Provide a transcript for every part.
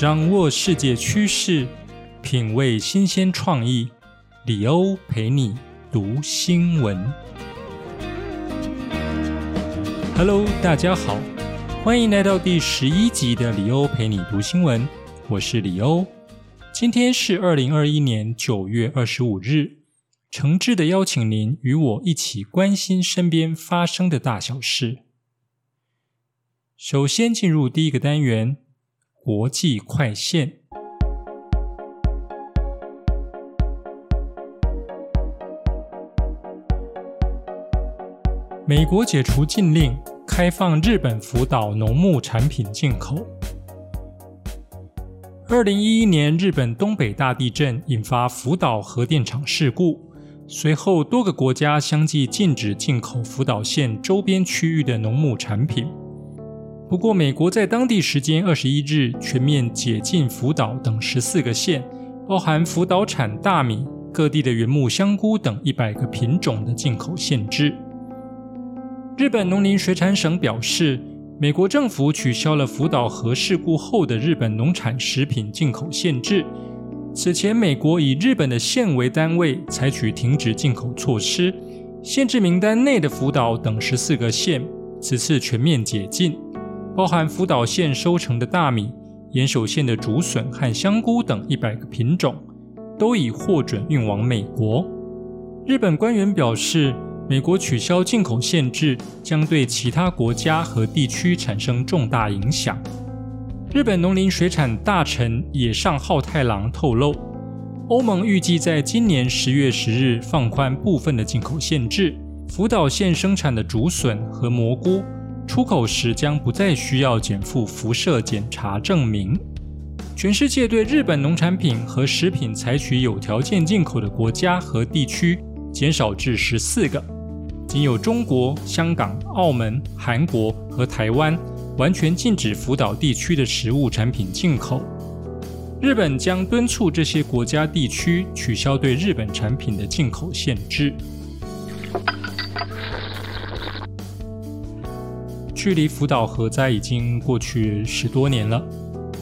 掌握世界趋势，品味新鲜创意，李欧陪你读新闻。Hello，大家好，欢迎来到第十一集的李欧陪你读新闻。我是李欧，今天是二零二一年九月二十五日，诚挚的邀请您与我一起关心身边发生的大小事。首先进入第一个单元。国际快线。美国解除禁令，开放日本福岛农牧产品进口。二零一一年，日本东北大地震引发福岛核电厂事故，随后多个国家相继禁止进口福岛县周边区域的农牧产品。不过，美国在当地时间二十一日全面解禁福岛等十四个县，包含福岛产大米、各地的原木香菇等一百个品种的进口限制。日本农林水产省表示，美国政府取消了福岛核事故后的日本农产食品进口限制。此前，美国以日本的县为单位采取停止进口措施，限制名单内的福岛等十四个县，此次全面解禁。包含福岛县收成的大米、岩手县的竹笋和香菇等一百个品种，都已获准运往美国。日本官员表示，美国取消进口限制将对其他国家和地区产生重大影响。日本农林水产大臣野上浩太郎透露，欧盟预计在今年十月十日放宽部分的进口限制，福岛县生产的竹笋和蘑菇。出口时将不再需要减负辐射检查证明。全世界对日本农产品和食品采取有条件进口的国家和地区减少至十四个，仅有中国、香港、澳门、韩国和台湾完全禁止福岛地区的食物产品进口。日本将敦促这些国家地区取消对日本产品的进口限制。距离福岛核灾已经过去十多年了。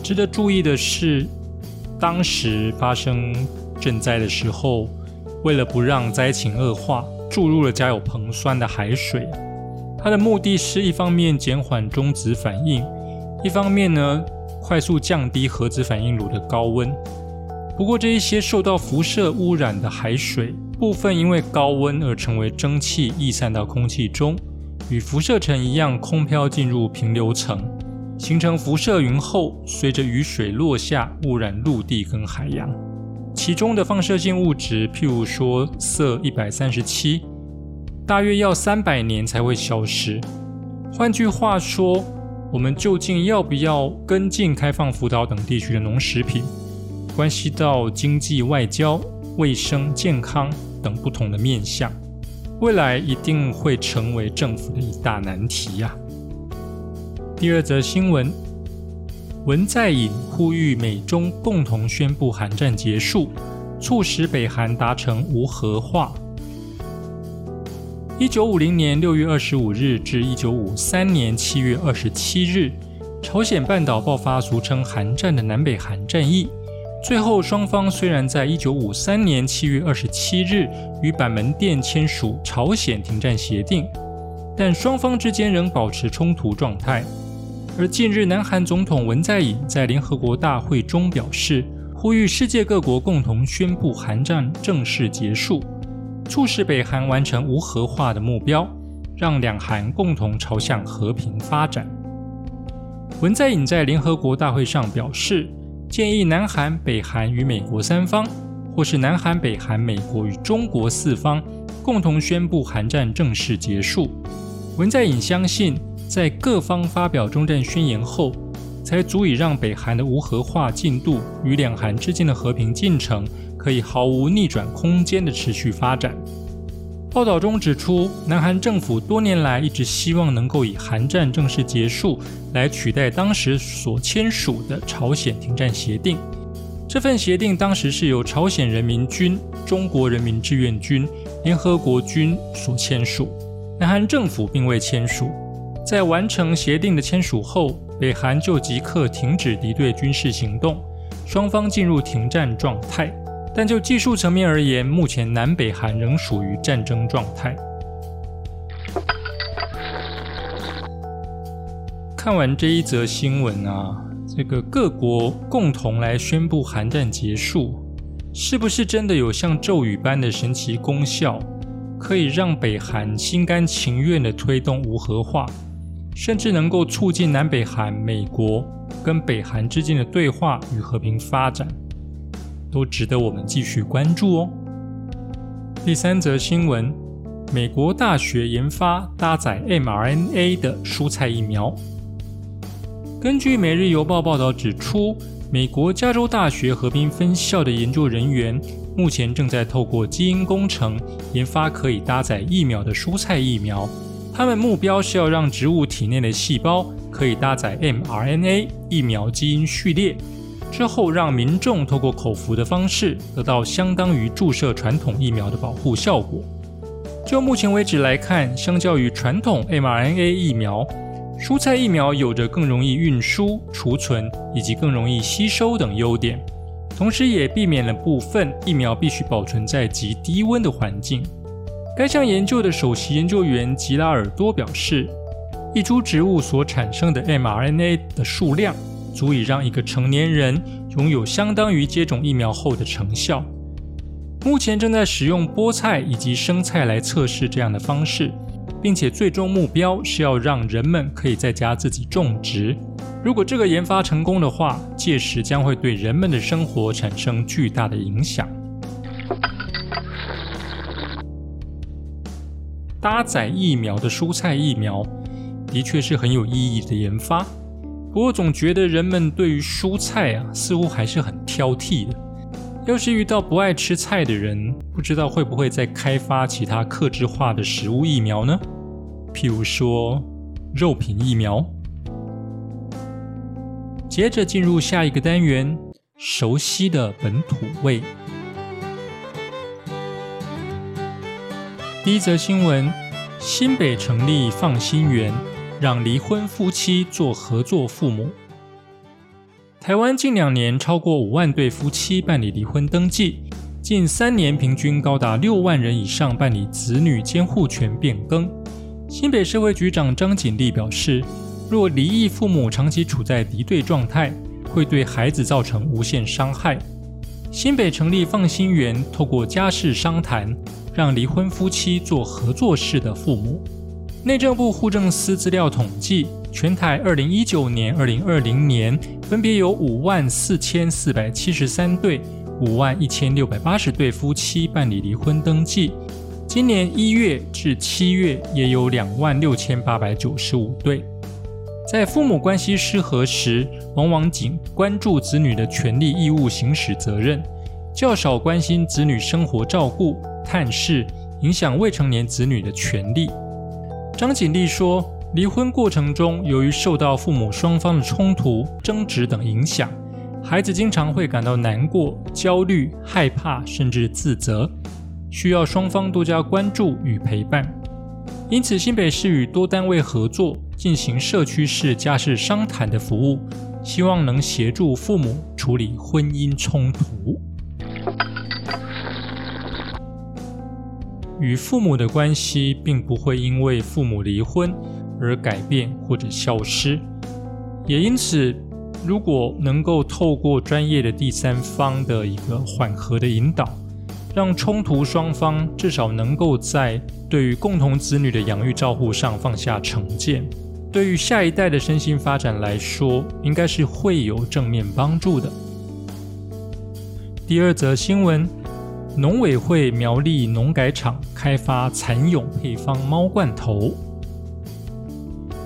值得注意的是，当时发生震灾的时候，为了不让灾情恶化，注入了加有硼酸的海水。它的目的是一方面减缓中子反应，一方面呢快速降低核子反应炉的高温。不过，这一些受到辐射污染的海水，部分因为高温而成为蒸汽，逸散到空气中。与辐射尘一样，空飘进入平流层，形成辐射云后，随着雨水落下，污染陆地跟海洋。其中的放射性物质，譬如说铯一百三十七，大约要三百年才会消失。换句话说，我们究竟要不要跟进开放福岛等地区的农食品，关系到经济、外交、卫生、健康等不同的面向。未来一定会成为政府的一大难题呀。第二则新闻，文在寅呼吁美中共同宣布韩战结束，促使北韩达成无核化。一九五零年六月二十五日至一九五三年七月二十七日，朝鲜半岛爆发俗称韩战的南北韩战役。最后，双方虽然在一九五三年七月二十七日与板门店签署朝鲜停战协定，但双方之间仍保持冲突状态。而近日，南韩总统文在寅在联合国大会中表示，呼吁世界各国共同宣布韩战正式结束，促使北韩完成无核化的目标，让两韩共同朝向和平发展。文在寅在联合国大会上表示。建议南韩、北韩与美国三方或是南韩、北韩、美国与中国四方共同宣布韩战正式结束。文在寅相信，在各方发表终战宣言后，才足以让北韩的无核化进度与两韩之间的和平进程可以毫无逆转空间的持续发展。报道中指出，南韩政府多年来一直希望能够以韩战正式结束来取代当时所签署的朝鲜停战协定。这份协定当时是由朝鲜人民军、中国人民志愿军、联合国军所签署，南韩政府并未签署。在完成协定的签署后，北韩就即刻停止敌对军事行动，双方进入停战状态。但就技术层面而言，目前南北韩仍属于战争状态。看完这一则新闻啊，这个各国共同来宣布韩战结束，是不是真的有像咒语般的神奇功效，可以让北韩心甘情愿的推动无核化，甚至能够促进南北韩、美国跟北韩之间的对话与和平发展？都值得我们继续关注哦。第三则新闻：美国大学研发搭载 mRNA 的蔬菜疫苗。根据《每日邮报》报道指出，美国加州大学河滨分校的研究人员目前正在透过基因工程研发可以搭载疫苗的蔬菜疫苗。他们目标是要让植物体内的细胞可以搭载 mRNA 疫苗基因序列。之后，让民众透过口服的方式得到相当于注射传统疫苗的保护效果。就目前为止来看，相较于传统 mRNA 疫苗，蔬菜疫苗有着更容易运输、储存以及更容易吸收等优点，同时也避免了部分疫苗必须保存在极低温的环境。该项研究的首席研究员吉拉尔多表示，一株植物所产生的 mRNA 的数量。足以让一个成年人拥有相当于接种疫苗后的成效。目前正在使用菠菜以及生菜来测试这样的方式，并且最终目标是要让人们可以在家自己种植。如果这个研发成功的话，届时将会对人们的生活产生巨大的影响。搭载疫苗的蔬菜疫苗的确是很有意义的研发。不过总觉得人们对于蔬菜啊，似乎还是很挑剔的。要是遇到不爱吃菜的人，不知道会不会再开发其他克制化的食物疫苗呢？譬如说肉品疫苗。接着进入下一个单元，熟悉的本土味。第一则新闻：新北成立放心园。让离婚夫妻做合作父母。台湾近两年超过五万对夫妻办理离婚登记，近三年平均高达六万人以上办理子女监护权变更。新北社会局长张锦丽表示，若离异父母长期处在敌对状态，会对孩子造成无限伤害。新北成立放心园，透过家事商谈，让离婚夫妻做合作式的父母。内政部户政司资料统计，全台二零一九年、二零二零年分别有五万四千四百七十三对、五万一千六百八十对夫妻办理离婚登记。今年一月至七月也有两万六千八百九十五对。在父母关系失和时，往往仅关注子女的权利义务行使责任，较少关心子女生活照顾、探视，影响未成年子女的权利。张锦丽说：“离婚过程中，由于受到父母双方的冲突、争执等影响，孩子经常会感到难过、焦虑、害怕，甚至自责，需要双方多加关注与陪伴。因此，新北市与多单位合作，进行社区式家事商谈的服务，希望能协助父母处理婚姻冲突。”与父母的关系并不会因为父母离婚而改变或者消失，也因此，如果能够透过专业的第三方的一个缓和的引导，让冲突双方至少能够在对于共同子女的养育照护上放下成见，对于下一代的身心发展来说，应该是会有正面帮助的。第二则新闻。农委会苗栗农改场开发蚕蛹配方猫罐头。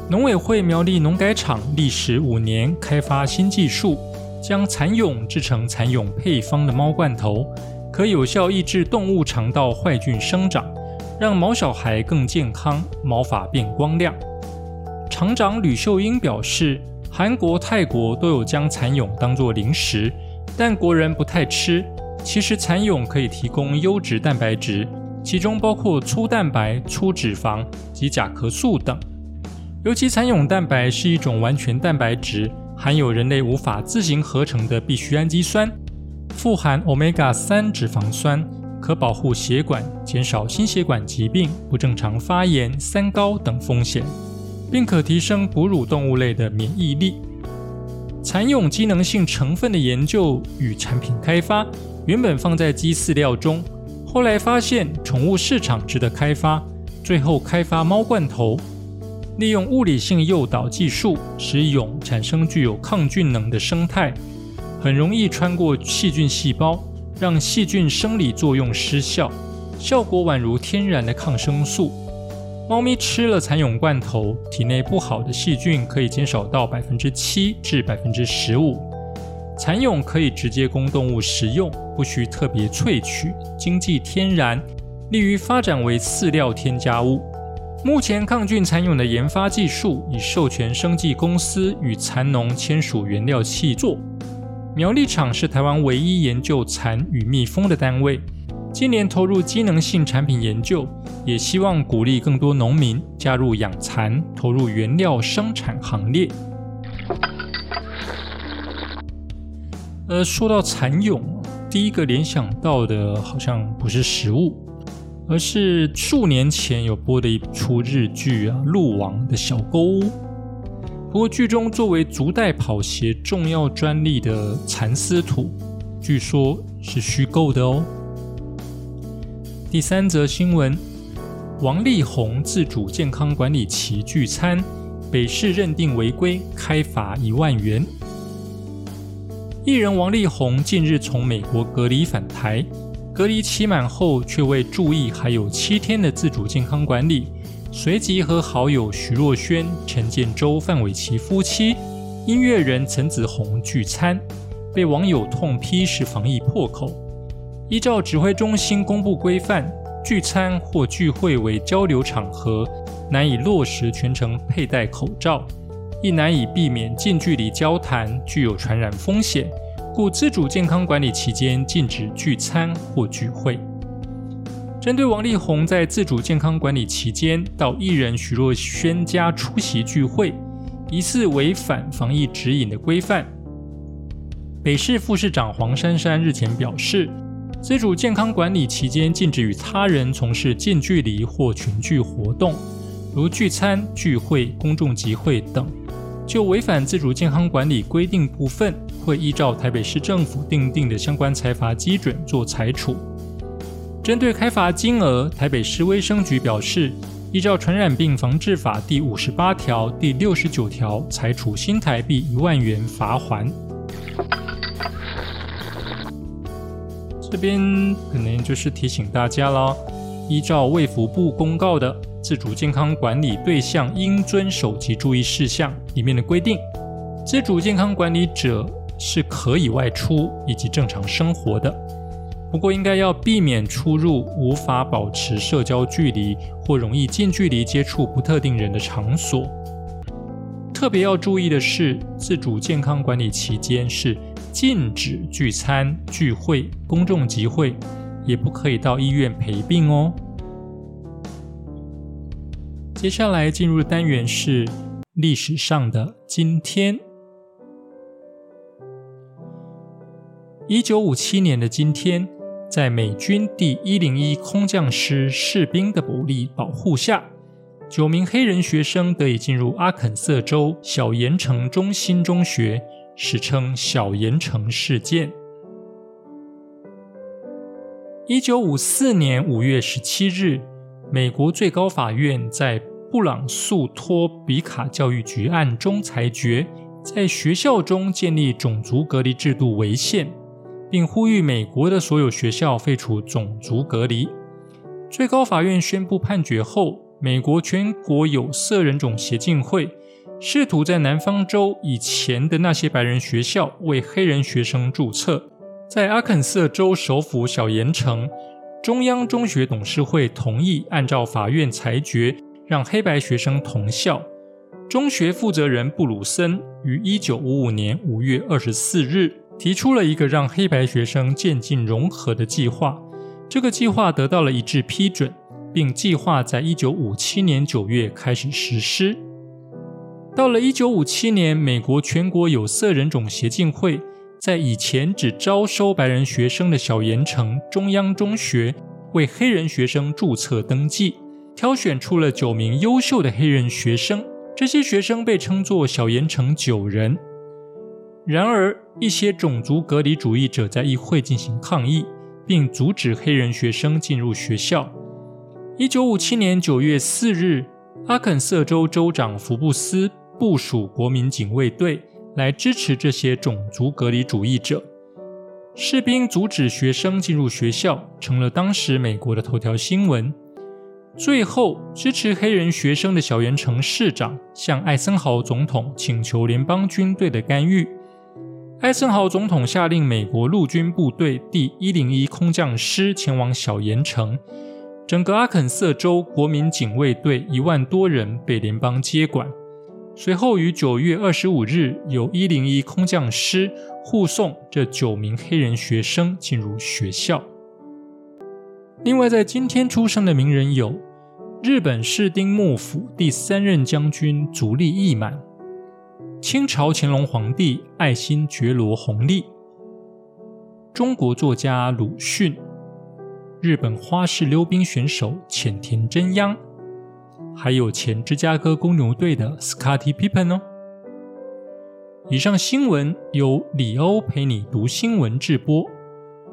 农委会苗栗农改场历时五年，开发新技术，将蚕蛹制成蚕蛹配方的猫罐头，可有效抑制动物肠道坏菌生长，让毛小孩更健康，毛发变光亮。厂长吕秀英表示，韩国、泰国都有将蚕蛹当作零食，但国人不太吃。其实蚕蛹可以提供优质蛋白质，其中包括粗蛋白、粗脂肪及甲壳素等。尤其蚕蛹蛋白是一种完全蛋白质，含有人类无法自行合成的必需氨基酸，富含 omega 三脂肪酸，可保护血管，减少心血管疾病、不正常发炎、三高等风险，并可提升哺乳动物类的免疫力。蚕蛹机能性成分的研究与产品开发。原本放在鸡饲料中，后来发现宠物市场值得开发，最后开发猫罐头，利用物理性诱导技术，使蛹产生具有抗菌能的生态，很容易穿过细菌细胞，让细菌生理作用失效，效果宛如天然的抗生素。猫咪吃了蚕蛹罐头，体内不好的细菌可以减少到百分之七至百分之十五。蚕蛹可以直接供动物食用，不需特别萃取，经济天然，利于发展为饲料添加物。目前抗菌蚕蛹的研发技术已授权生技公司与蚕农签署原料契作。苗栗厂是台湾唯一研究蚕与蜜蜂的单位，今年投入机能性产品研究，也希望鼓励更多农民加入养蚕，投入原料生产行列。呃，说到蚕蛹，第一个联想到的好像不是食物，而是数年前有播的一出日剧啊，《鹿王的小沟屋》。不过剧中作为足袋跑鞋重要专利的蚕丝土，据说是虚构的哦。第三则新闻：王力宏自主健康管理期聚餐，北市认定违规，开罚一万元。艺人王力宏近日从美国隔离返台，隔离期满后却未注意还有七天的自主健康管理，随即和好友徐若瑄、陈建州、范玮琪夫妻、音乐人陈子红聚餐，被网友痛批是防疫破口。依照指挥中心公布规范，聚餐或聚会为交流场合，难以落实全程佩戴口罩。亦难以避免近距离交谈，具有传染风险，故自主健康管理期间禁止聚餐或聚会。针对王力宏在自主健康管理期间到艺人徐若瑄家出席聚会，疑似违反防疫指引的规范，北市副市长黄珊珊日前表示，自主健康管理期间禁止与他人从事近距离或群聚活动，如聚餐、聚会、公众集会等。就违反自主健康管理规定部分，会依照台北市政府订定的相关裁罚基准做裁处。针对开罚金额，台北市卫生局表示，依照传染病防治法第五十八条、第六十九条，裁处新台币一万元罚还。这边可能就是提醒大家了，依照卫福部公告的。自主健康管理对象应遵守及注意事项里面的规定。自主健康管理者是可以外出以及正常生活的，不过应该要避免出入无法保持社交距离或容易近距离接触不特定人的场所。特别要注意的是，自主健康管理期间是禁止聚餐、聚会、公众集会，也不可以到医院陪病哦。接下来进入单元是历史上的今天。一九五七年的今天，在美军第一零一空降师士兵的武力保护下，九名黑人学生得以进入阿肯色州小盐城中心中学，史称小盐城事件。一九五四年五月十七日，美国最高法院在布朗诉托比卡教育局案中裁决，在学校中建立种族隔离制度违宪，并呼吁美国的所有学校废除种族隔离。最高法院宣布判决后，美国全国有色人种协进会试图在南方州以前的那些白人学校为黑人学生注册。在阿肯色州首府小盐城，中央中学董事会同意按照法院裁决，让黑白学生同校。中学负责人布鲁森于一九五五年五月二十四日提出了一个让黑白学生渐进融合的计划。这个计划得到了一致批准，并计划在一九五七年九月开始实施。到了一九五七年，美国全国有色人种协进会在以前只招收白人学生的小盐城中央中学为黑人学生注册登记，挑选出了九名优秀的黑人学生。这些学生被称作小盐城九人。然而，一些种族隔离主义者在议会进行抗议。并阻止黑人学生进入学校。一九五七年九月四日，阿肯色州州长福布斯部署国民警卫队来支持这些种族隔离主义者。士兵阻止学生进入学校，成了当时美国的头条新闻。最后，支持黑人学生的小圆城市长向艾森豪总统请求联邦军队的干预。艾森豪总统下令美国陆军部队第一零一空降师前往小盐城，整个阿肯色州国民警卫队一万多人被联邦接管。随后于九月二十五日，由一零一空降师护送这九名黑人学生进入学校。另外，在今天出生的名人有日本室町幕府第三任将军足利义满。清朝乾隆皇帝爱新觉罗弘历，中国作家鲁迅，日本花式溜冰选手浅田真央，还有前芝加哥公牛队的 Scottie Pippen 哦。以上新闻由李欧陪你读新闻直播，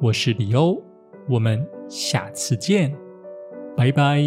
我是李欧，我们下次见，拜拜。